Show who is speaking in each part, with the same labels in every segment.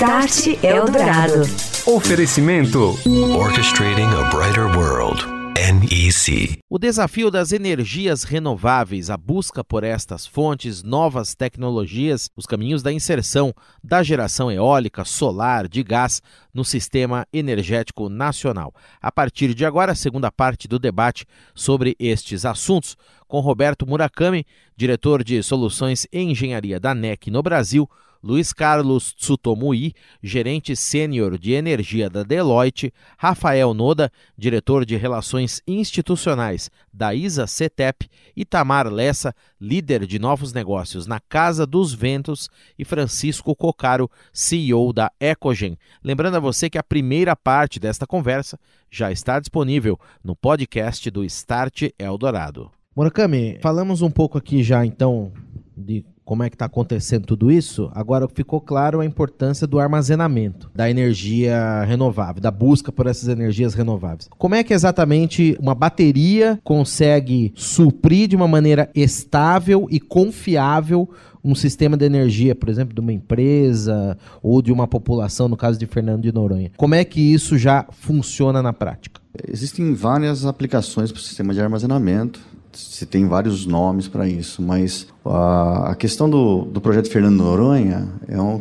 Speaker 1: Start Eldorado.
Speaker 2: Oferecimento.
Speaker 3: Orchestrating a Brighter World. NEC.
Speaker 4: O desafio das energias renováveis, a busca por estas fontes, novas tecnologias, os caminhos da inserção da geração eólica, solar, de gás no sistema energético nacional. A partir de agora, a segunda parte do debate sobre estes assuntos, com Roberto Murakami, diretor de soluções e engenharia da NEC no Brasil Luiz Carlos Tsutomui, gerente sênior de energia da Deloitte, Rafael Noda, diretor de relações institucionais da ISA CETEP, e Tamar Lessa, líder de novos negócios na Casa dos Ventos, e Francisco Cocaro, CEO da Ecogen. Lembrando a você que a primeira parte desta conversa já está disponível no podcast do Start Eldorado. Murakami, falamos um pouco aqui já então de como é que está acontecendo tudo isso, agora ficou claro a importância do armazenamento da energia renovável, da busca por essas energias renováveis. Como é que exatamente uma bateria consegue suprir de uma maneira estável e confiável um sistema de energia, por exemplo, de uma empresa ou de uma população, no caso de Fernando de Noronha? Como é que isso já funciona na prática?
Speaker 5: Existem várias aplicações para o sistema de armazenamento se tem vários nomes para isso, mas a, a questão do, do projeto Fernando Noronha é um,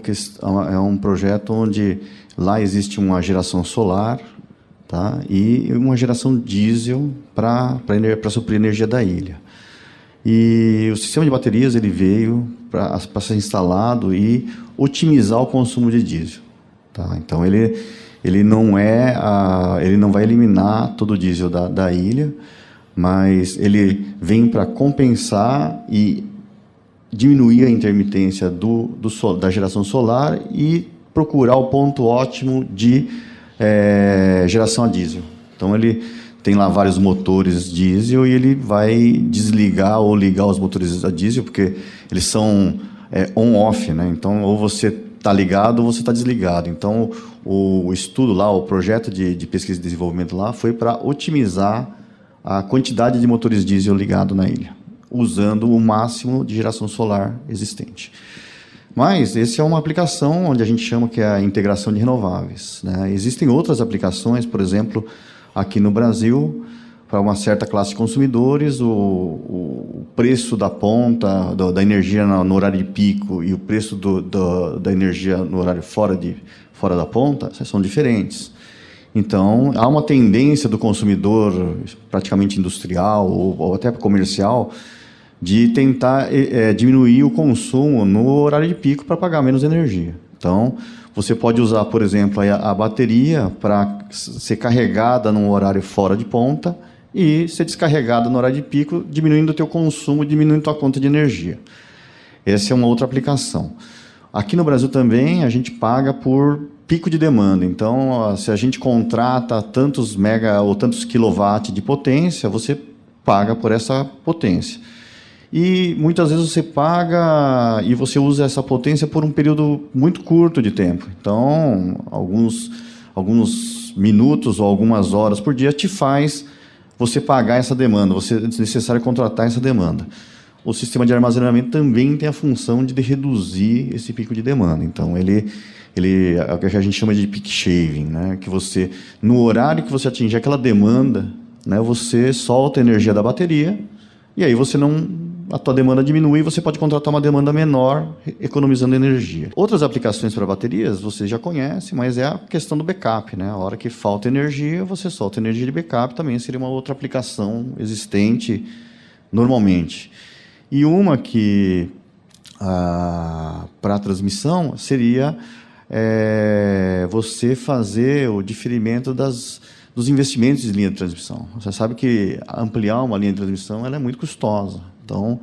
Speaker 5: é um projeto onde lá existe uma geração solar tá, e uma geração diesel para suprir a energia da ilha. E o sistema de baterias ele veio para ser instalado e otimizar o consumo de diesel. Tá? Então ele, ele não é a, ele não vai eliminar todo o diesel da, da ilha, mas ele vem para compensar e diminuir a intermitência do, do da geração solar e procurar o ponto ótimo de é, geração a diesel. Então ele tem lá vários motores diesel e ele vai desligar ou ligar os motores a diesel porque eles são é, on-off, né? Então ou você está ligado ou você está desligado. Então o, o, estudo lá, o projeto de, de pesquisa e desenvolvimento lá foi para otimizar a quantidade de motores diesel ligado na ilha, usando o máximo de geração solar existente. Mas essa é uma aplicação onde a gente chama que é a integração de renováveis. Né? Existem outras aplicações, por exemplo, aqui no Brasil, para uma certa classe de consumidores, o, o preço da ponta do, da energia no, horário de pico e o preço do, do, da energia no horário fora, de, fora da ponta são diferentes. Então, há uma tendência do consumidor, praticamente industrial ou, ou até comercial, de tentar é, diminuir o consumo no horário de pico para pagar menos energia. Então, você pode usar, por exemplo, a, a bateria para ser carregada num horário fora de ponta e ser descarregada no horário de pico, diminuindo o teu consumo, diminuindo a tua conta de energia. Essa é uma outra aplicação. Aqui no Brasil também a gente paga por pico de demanda. Então, se a gente contrata tantos mega ou tantos quilowatts de potência, você paga por essa potência. E muitas vezes você paga e você usa essa potência por um período muito curto de tempo. Então, alguns, alguns minutos ou algumas horas por dia te faz você pagar essa demanda, você é necessário contratar essa demanda. O sistema de armazenamento também tem a função de reduzir esse pico de demanda. Então, ele ele é o que a gente chama de peak shaving, né? Que você no horário que você atingir aquela demanda, né, você solta a energia da bateria e aí você não a tua demanda diminui, você pode contratar uma demanda menor, economizando energia. Outras aplicações para baterias você já conhece, mas é a questão do backup, né? A hora que falta energia, você solta energia de backup, também seria uma outra aplicação existente normalmente. E uma que ah, para a transmissão seria é, você fazer o diferimento das, dos investimentos de linha de transmissão. Você sabe que ampliar uma linha de transmissão ela é muito custosa. Então,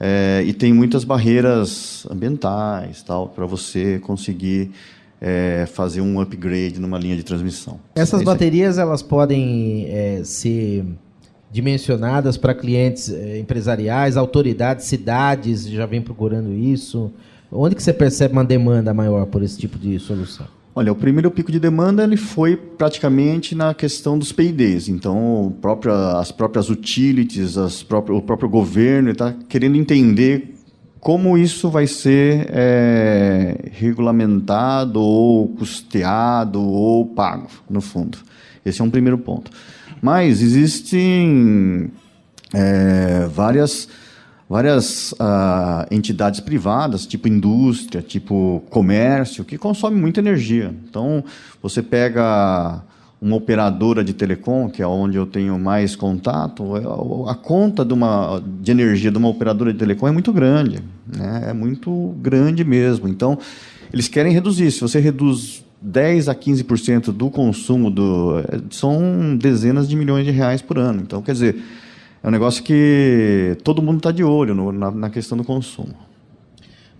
Speaker 5: é, e tem muitas barreiras ambientais tal para você conseguir é, fazer um upgrade numa linha de transmissão.
Speaker 4: Essas é baterias elas podem é, ser dimensionadas para clientes é, empresariais, autoridades, cidades já vêm procurando isso. Onde que você percebe uma demanda maior por esse tipo de solução?
Speaker 5: Olha, o primeiro pico de demanda ele foi praticamente na questão dos PIDs. Então, própria, as próprias utilities, as próprias, o próprio governo está querendo entender como isso vai ser é, regulamentado ou custeado ou pago, no fundo. Esse é um primeiro ponto. Mas existem é, várias, várias uh, entidades privadas, tipo indústria, tipo comércio, que consomem muita energia. Então, você pega uma operadora de telecom, que é onde eu tenho mais contato, é, a conta de, uma, de energia de uma operadora de telecom é muito grande. Né? É muito grande mesmo. Então, eles querem reduzir. Se você reduz 10 a 15% do consumo, do, são dezenas de milhões de reais por ano. Então, quer dizer, é um negócio que todo mundo está de olho no, na, na, questão do consumo.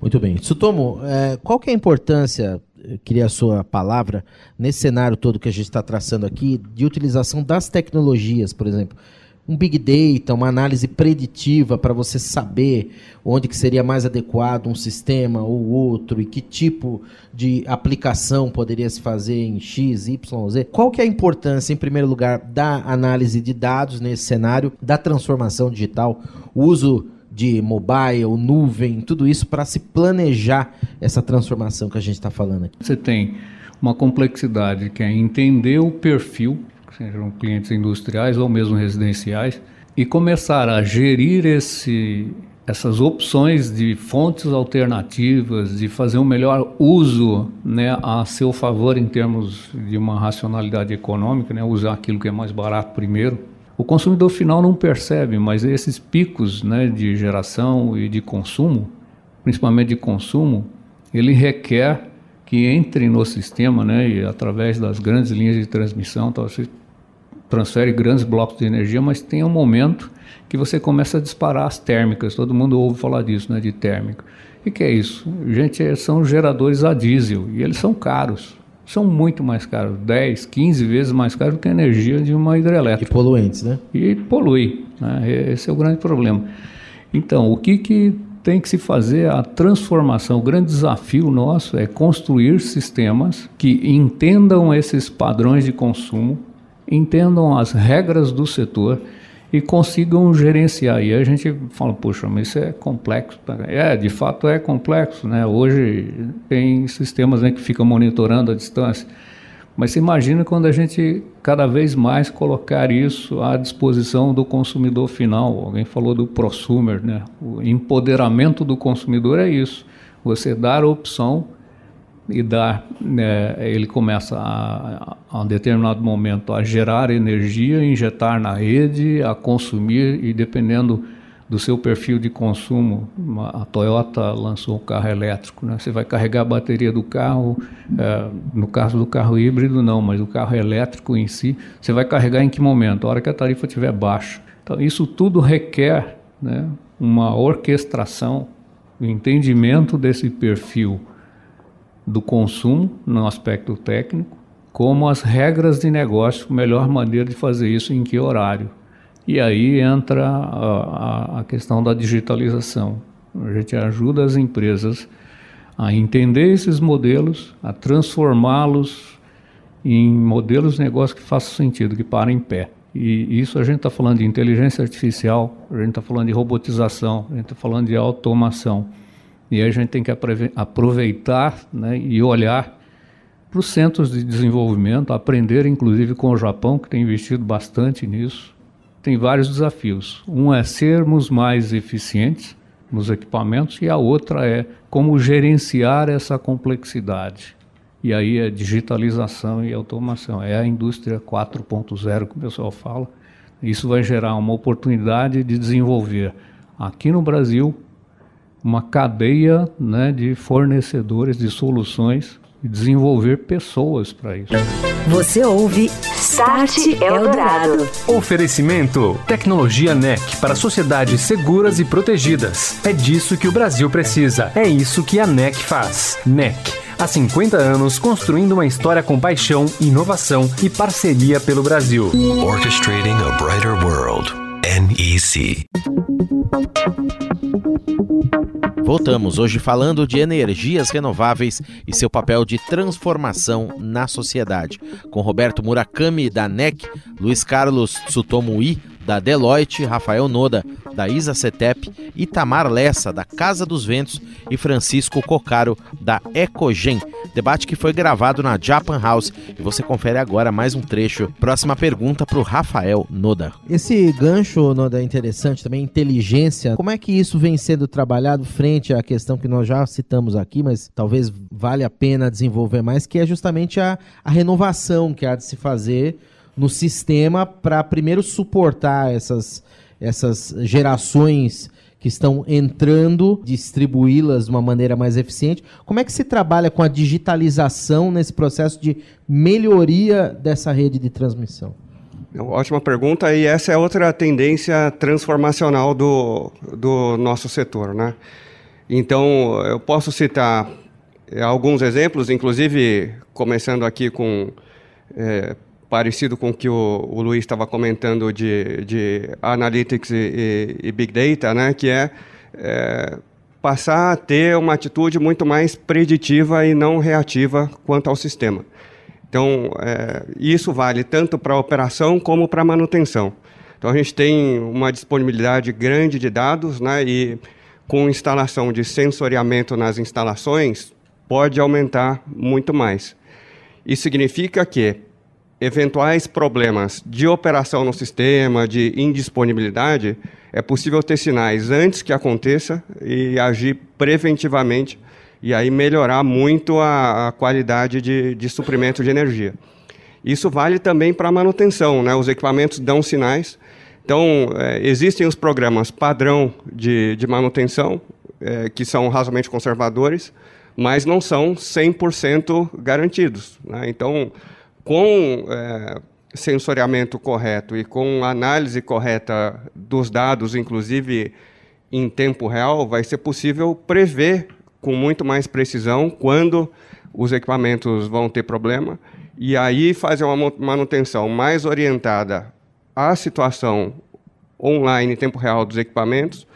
Speaker 4: Muito bem. Sutomo, é, qual que é a importância queria a sua palavra, nesse cenário todo que a gente está traçando aqui, de utilização das tecnologias, por exemplo. Um big data, uma análise preditiva para você saber onde que seria mais adequado um sistema ou outro e que tipo de aplicação poderia se fazer em X, Y, Z. Qual que é a importância, em primeiro lugar, da análise de dados nesse cenário, da transformação digital, uso de mobile, nuvem, tudo isso para se planejar essa transformação que a gente está falando aqui?
Speaker 6: Você tem uma complexidade que é entender o perfil, sejam clientes industriais ou mesmo residenciais, e começar a gerir esse, essas opções de fontes alternativas, de fazer um melhor uso né, a seu favor em termos de uma racionalidade econômica, né, usar aquilo que é mais barato primeiro o consumidor final não percebe, mas esses picos né, de geração e de consumo, principalmente de consumo, ele requer que entre no sistema né, e através das grandes linhas de transmissão, você transfere grandes blocos de energia, mas tem um momento que você começa a disparar as térmicas. Todo mundo ouve falar disso, né, de térmica. E que é isso? Gente, são geradores a diesel e eles são caros são muito mais caros, 10, 15 vezes mais caros que a energia de uma hidrelétrica.
Speaker 4: E poluentes, né?
Speaker 6: E polui. Né? Esse é o grande problema. Então, o que, que tem que se fazer a transformação. O grande desafio nosso é construir sistemas que entendam esses padrões de consumo, entendam as regras do setor e consigam gerenciar. E a gente fala, puxa, mas isso é complexo. É, de fato é complexo, né? Hoje tem sistemas né, que ficam monitorando a distância. Mas você imagina quando a gente cada vez mais colocar isso à disposição do consumidor final. Alguém falou do prosumer, né? O empoderamento do consumidor é isso. Você dar a opção e dar, né, ele começa a, a, um determinado momento a gerar energia, injetar na rede, a consumir e dependendo do seu perfil de consumo, a Toyota lançou um carro elétrico, né? Você vai carregar a bateria do carro, é, no caso do carro híbrido não, mas o carro elétrico em si, você vai carregar em que momento? A hora que a tarifa estiver baixa. Então isso tudo requer, né, uma orquestração, o um entendimento desse perfil do consumo no aspecto técnico, como as regras de negócio, melhor maneira de fazer isso em que horário. E aí entra a, a, questão da digitalização. A gente ajuda as empresas a entender esses modelos, a transformá-los em modelos de negócio que façam sentido, que parem em pé. E isso a gente está falando de inteligência artificial, a gente está falando de robotização, a gente está falando de automação. E a gente tem que aproveitar né, e olhar para os centros de desenvolvimento, aprender inclusive com o Japão, que tem investido bastante nisso. Tem vários desafios. Um é sermos mais eficientes nos equipamentos e a outra é como gerenciar essa complexidade. E aí é digitalização e automação. É a indústria 4.0 que o pessoal fala. Isso vai gerar uma oportunidade de desenvolver aqui no Brasil uma cadeia né, de fornecedores de soluções e desenvolver pessoas para isso.
Speaker 1: Você ouve Start Eldorado.
Speaker 2: Oferecimento: Tecnologia NEC para sociedades seguras e protegidas. É disso que o Brasil precisa. É isso que a NEC faz. NEC. Há 50 anos construindo uma história com paixão, inovação e parceria pelo Brasil.
Speaker 3: Orchestrating a Brighter World. NEC.
Speaker 4: Voltamos hoje falando de energias renováveis e seu papel de transformação na sociedade. Com Roberto Murakami, da NEC, Luiz Carlos Tsutomui, da Deloitte, Rafael Noda, da Isa Cetep, Itamar Lessa, da Casa dos Ventos e Francisco Cocaro, da Ecogen. Debate que foi gravado na Japan House e você confere agora mais um trecho. Próxima pergunta para o Rafael Noda.
Speaker 7: Esse gancho, Noda, é interessante também, inteligência. Como é que isso vem sendo trabalhado frente à questão que nós já citamos aqui, mas talvez vale a pena desenvolver mais, que é justamente a, a renovação que há de se fazer no sistema para primeiro suportar essas, essas gerações que estão entrando, distribuí-las de uma maneira mais eficiente. Como é que se trabalha com a digitalização nesse processo de melhoria dessa rede de transmissão?
Speaker 8: Ótima pergunta, e essa é outra tendência transformacional do, do nosso setor. Né? Então, eu posso citar eh, alguns exemplos, inclusive começando aqui com é, parecido com o que o, o Luiz estava comentando de, de analytics e, e, e, big data, né, que é, é, passar a ter uma atitude muito mais preditiva e não reativa quanto ao sistema. Então, é, isso vale tanto para a operação como para a manutenção. Então, a gente tem uma disponibilidade grande de dados, né, e com instalação de sensoriamento nas instalações, pode aumentar muito mais. Isso significa que eventuais problemas de operação no sistema, de indisponibilidade, é possível ter sinais antes que aconteça e agir preventivamente e aí melhorar muito a, a qualidade de, de, suprimento de energia. Isso vale também para manutenção, né? Os equipamentos dão sinais. Então, é, existem os programas padrão de, de manutenção, é, que são razoavelmente conservadores, mas não são 100% garantidos. Né? Então, com é, sensoriamento correto e com análise correta dos dados, inclusive em tempo real, vai ser possível prever com muito mais precisão quando os equipamentos vão ter problema e aí fazer uma manutenção mais orientada à situação online em tempo real dos equipamentos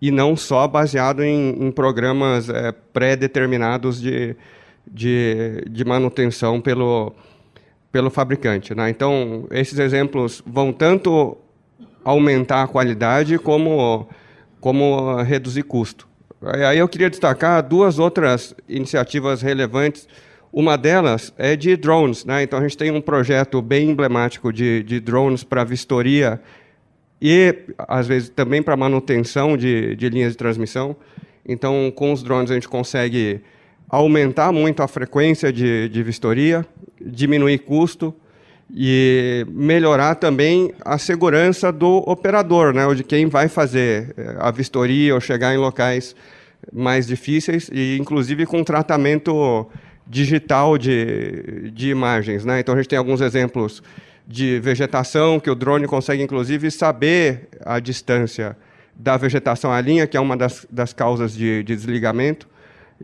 Speaker 8: e não só baseado em, em programas é, pré-determinados de, de, de manutenção pelo, pelo fabricante. Né? Então, esses exemplos vão tanto aumentar a qualidade como, como reduzir custo. Aí eu queria destacar duas outras iniciativas relevantes. Uma delas é de drones. Né? Então, a gente tem um projeto bem emblemático de, de drones para vistoria e, às vezes, também para manutenção de, de linhas de transmissão. Então, com os drones, a gente consegue aumentar muito a frequência de, de vistoria, diminuir custo e melhorar também a segurança do operador, né, ou de quem vai fazer eh, a vistoria ou chegar em locais mais difíceis e inclusive com tratamento digital de, de imagens, né? Então a gente tem alguns exemplos de vegetação que o drone consegue inclusive saber a distância da vegetação à linha, que é uma das, das causas de, de desligamento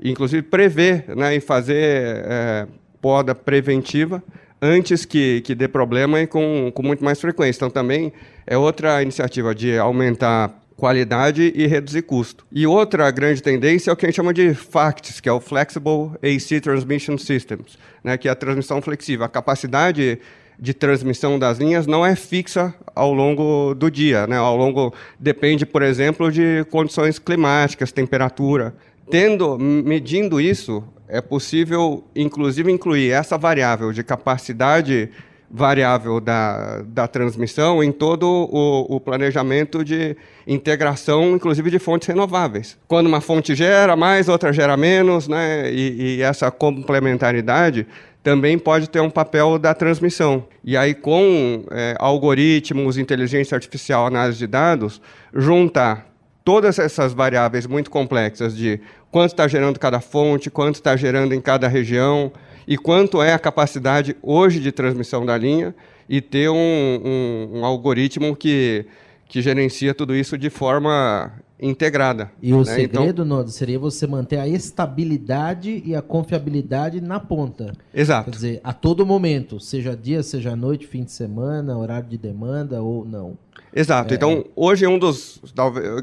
Speaker 8: inclusive prever né, fazer é, poda preventiva antes que, que dê problema e com, com muito mais frequência. Então, também é outra iniciativa de aumentar qualidade e reduzir custo. E outra grande tendência é o que a gente chama de FACTS, que é o Flexible AC Transmission Systems, né, que é a transmissão flexível. A capacidade de transmissão das linhas não é fixa ao longo do dia, né? Ao longo depende, por exemplo, de condições climáticas, temperatura. Tendo, medindo isso, é possível, inclusive, incluir essa variável de capacidade variável da, da transmissão em todo o, o, planejamento de integração, inclusive de fontes renováveis. Quando uma fonte gera mais, outra gera menos, né? e, e essa complementaridade também pode ter um papel da transmissão. E aí, com é, algoritmos, inteligência artificial, análise de dados, juntar todas essas variáveis muito complexas de quanto está gerando cada fonte, quanto está gerando em cada região e quanto é a capacidade hoje de transmissão da linha e ter um, um, um algoritmo que, que gerencia tudo isso de forma integrada.
Speaker 7: E o né? segredo, então, Nodo, seria você manter a estabilidade e a confiabilidade na ponta.
Speaker 8: Exato.
Speaker 7: Quer dizer, a todo momento, seja dia, seja noite, fim de semana, horário de demanda ou não.
Speaker 8: Exato. É... Então, hoje um dos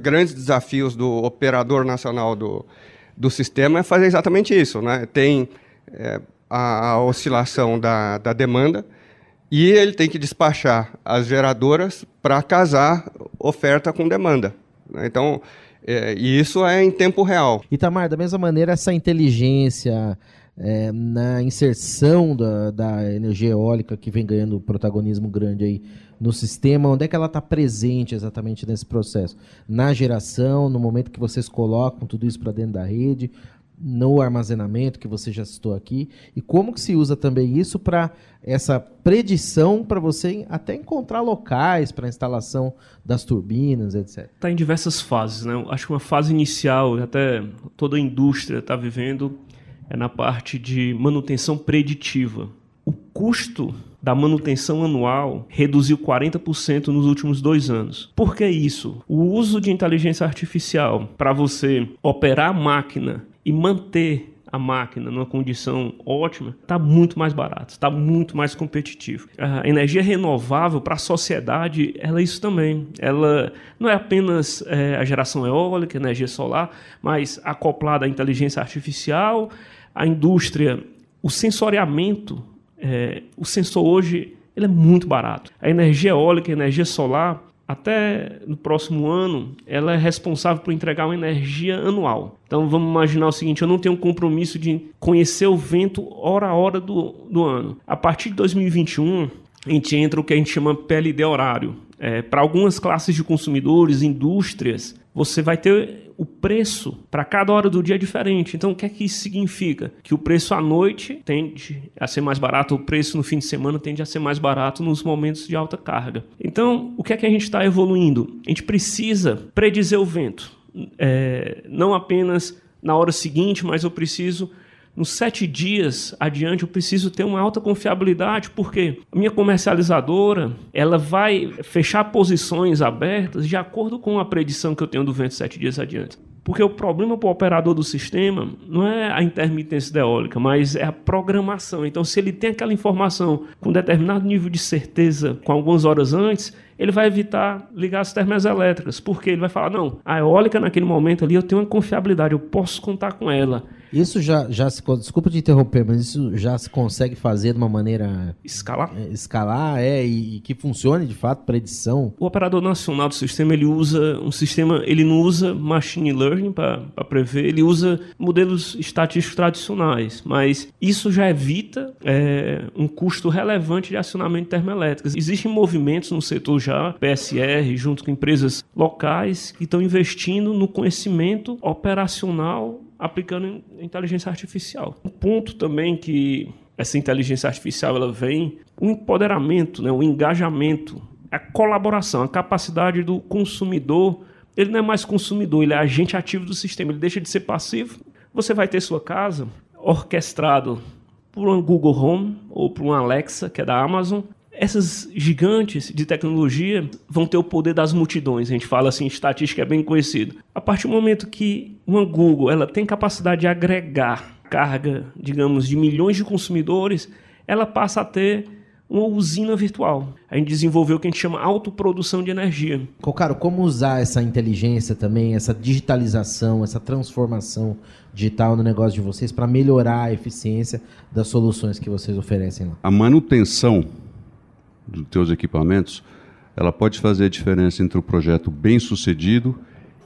Speaker 8: grandes desafios do operador nacional do, do sistema é fazer exatamente isso. Né? Tem é, a, a, oscilação da, da demanda E ele tem que despachar as geradoras para casar oferta com demanda. Né? Então, é, e isso é em tempo real.
Speaker 7: Itamar, da mesma maneira, essa inteligência é, na inserção da, da energia eólica que vem ganhando protagonismo grande aí no sistema, onde é que ela está presente exatamente nesse processo? Na geração, no momento que vocês colocam tudo isso para dentro da rede, no armazenamento que você já citou aqui, e como que se usa também isso para essa predição para você até encontrar locais para instalação das turbinas, etc.
Speaker 9: Está em diversas fases, né? Acho que uma fase inicial, até toda a indústria está vivendo, é na parte de manutenção preditiva. O custo da manutenção anual reduziu 40% nos últimos dois anos. Por que isso? O uso de inteligência artificial para você operar a máquina e manter a máquina numa condição ótima, está muito mais barato, está muito mais competitivo. A energia renovável para a sociedade, ela é isso também. Ela não é apenas é, a geração eólica, energia solar, mas acoplada à inteligência artificial, a indústria, o sensoriamento, é, o sensor hoje ele é muito barato. A energia eólica, a energia solar, até no próximo ano, ela é responsável por entregar uma energia anual. Então vamos imaginar o seguinte: eu não tenho um compromisso de conhecer o vento hora a hora do, do ano. A partir de 2021, a gente entra o que a gente chama PLD horário. É, Para algumas classes de consumidores, indústrias, você vai ter o preço para cada hora do dia diferente. Então, o que é que isso significa? Que o preço à noite tende a ser mais barato, o preço no fim de semana tende a ser mais barato nos momentos de alta carga. Então, o que é que a gente está evoluindo? A gente precisa predizer o vento. É, não apenas na hora seguinte, mas eu preciso nos sete dias adiante eu preciso ter uma alta confiabilidade, porque a minha comercializadora ela vai fechar posições abertas de acordo com a predição que eu tenho do vento sete dias adiante. Porque o problema para o operador do sistema não é a intermitência eólica, mas é a programação. Então, se ele tem aquela informação com determinado nível de certeza, com algumas horas antes, ele vai evitar ligar as termoelétricas. Porque ele vai falar: não, a eólica naquele momento ali eu tenho uma confiabilidade, eu posso contar com ela.
Speaker 7: Isso já, já se. Desculpa te interromper, mas isso já se consegue fazer de uma maneira.
Speaker 9: Escalar?
Speaker 7: É, escalar, é, e, e, que funcione de fato, predição.
Speaker 9: O operador nacional do sistema, ele usa um sistema. Ele não usa machine learning para prever, ele usa modelos estatísticos tradicionais. Mas isso já evita é, um custo relevante de acionamento de termoelétricas. Existem movimentos no setor já, PSR, junto com empresas locais, que estão investindo no conhecimento operacional aplicando inteligência artificial. Um ponto também que essa inteligência artificial ela vem o empoderamento, né, o engajamento, a colaboração, a capacidade do consumidor. Ele não é mais consumidor, ele é agente ativo do sistema, ele deixa de ser passivo. Você vai ter sua casa orquestrado por um Google Home ou por um Alexa, que é da Amazon, essas gigantes de tecnologia vão ter o poder das multidões. A gente fala assim, estatística é bem conhecido. A partir do momento que uma Google ela tem capacidade de agregar carga, digamos, de milhões de consumidores, ela passa a ter uma usina virtual. A gente desenvolveu o que a gente chama autoprodução de energia.
Speaker 7: Cocaro, como usar essa inteligência também, essa digitalização, essa transformação digital no negócio de vocês para melhorar a eficiência das soluções que vocês oferecem lá?
Speaker 10: A manutenção dos teus equipamentos, ela pode fazer a diferença entre o projeto bem sucedido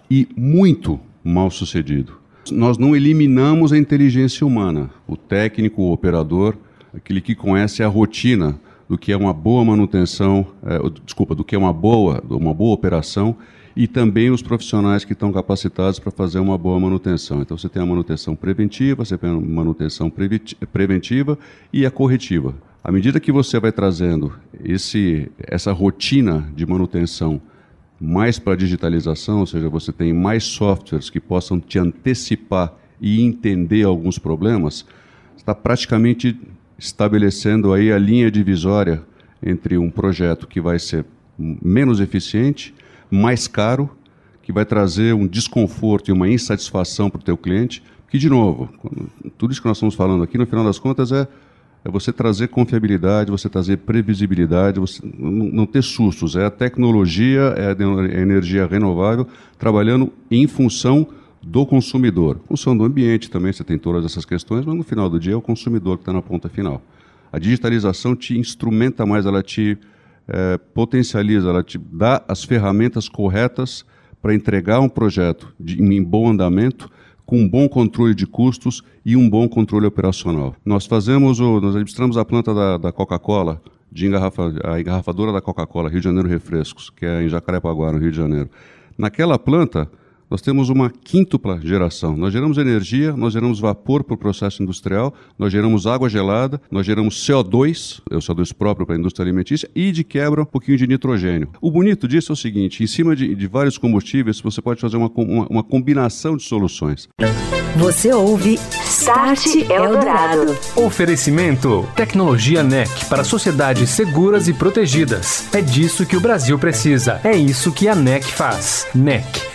Speaker 10: e muito mal sucedido. Nós não eliminamos a inteligência humana, o técnico, o operador, aquele que conhece a rotina do que é uma boa manutenção, é, desculpa, do que é uma boa, uma boa operação e também os profissionais que estão capacitados para fazer uma boa manutenção. Então você tem a manutenção preventiva, você tem a manutenção preventiva e a corretiva. À medida que você vai trazendo esse, essa rotina de manutenção mais para digitalização, ou seja, você tem mais softwares que possam te antecipar e entender alguns problemas, está praticamente estabelecendo aí a linha divisória entre um projeto que vai ser menos eficiente, mais caro, que vai trazer um desconforto e uma insatisfação para o teu cliente, que de novo, tudo isso que nós estamos falando aqui, no final das contas é é você trazer confiabilidade, você trazer previsibilidade, você não ter sustos. É a tecnologia, é a energia renovável trabalhando em função do consumidor. Função do ambiente também, você tem todas essas questões, mas no final do dia é o consumidor que está na ponta final. A digitalização te instrumenta mais, ela te é, potencializa, ela te dá as ferramentas corretas para entregar um projeto de, em bom andamento, com um bom controle de custos e um bom controle operacional. Nós fazemos o, nós administramos a planta da, da Coca-Cola, de engarrafa, a engarrafadora da Coca-Cola, Rio de Janeiro Refrescos, que é em Jacarepaguá, no Rio de Janeiro. Naquela planta, nós temos uma quíntupla geração. Nós geramos energia, nós geramos vapor para o processo industrial, nós geramos água gelada, nós geramos CO2, é o CO2 próprio para a indústria alimentícia, e de quebra um pouquinho de nitrogênio. O bonito disso é o seguinte: em cima de, de vários combustíveis, você pode fazer uma, uma, uma combinação de soluções.
Speaker 1: Você ouve Start Eldorado.
Speaker 2: Oferecimento: Tecnologia NEC para sociedades seguras e protegidas. É disso que o Brasil precisa. É isso que a NEC faz. NEC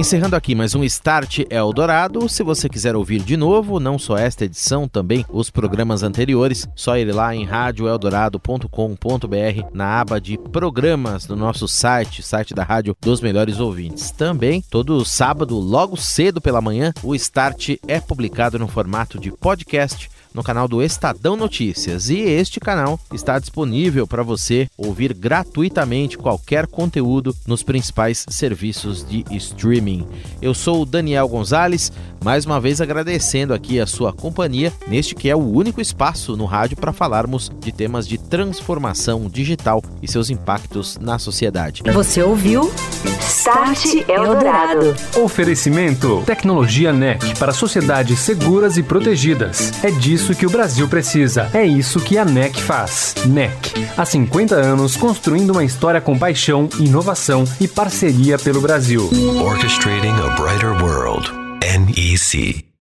Speaker 4: Encerrando aqui mais um Start Eldorado. Se você quiser ouvir de novo, não só esta edição, também os programas anteriores, só ir lá em radioeldorado.com.br na aba de programas do nosso site, site da Rádio dos Melhores Ouvintes. Também, todo sábado, logo cedo pela manhã, o Start é publicado no formato de podcast no canal do Estadão Notícias. E este canal está disponível para você ouvir gratuitamente qualquer conteúdo nos principais serviços de streaming. Eu sou o Daniel Gonzalez, mais uma vez agradecendo aqui a sua companhia neste que é o único espaço no rádio para falarmos de temas de transformação digital e seus impactos na sociedade.
Speaker 1: Você ouviu Start Eldorado.
Speaker 2: Oferecimento: Tecnologia NEC para sociedades seguras e protegidas. É disso isso que o Brasil precisa. É isso que a NEC faz. NEC. Há 50 anos construindo uma história com paixão, inovação e parceria pelo Brasil.
Speaker 3: Orchestrating a Brighter World. NEC.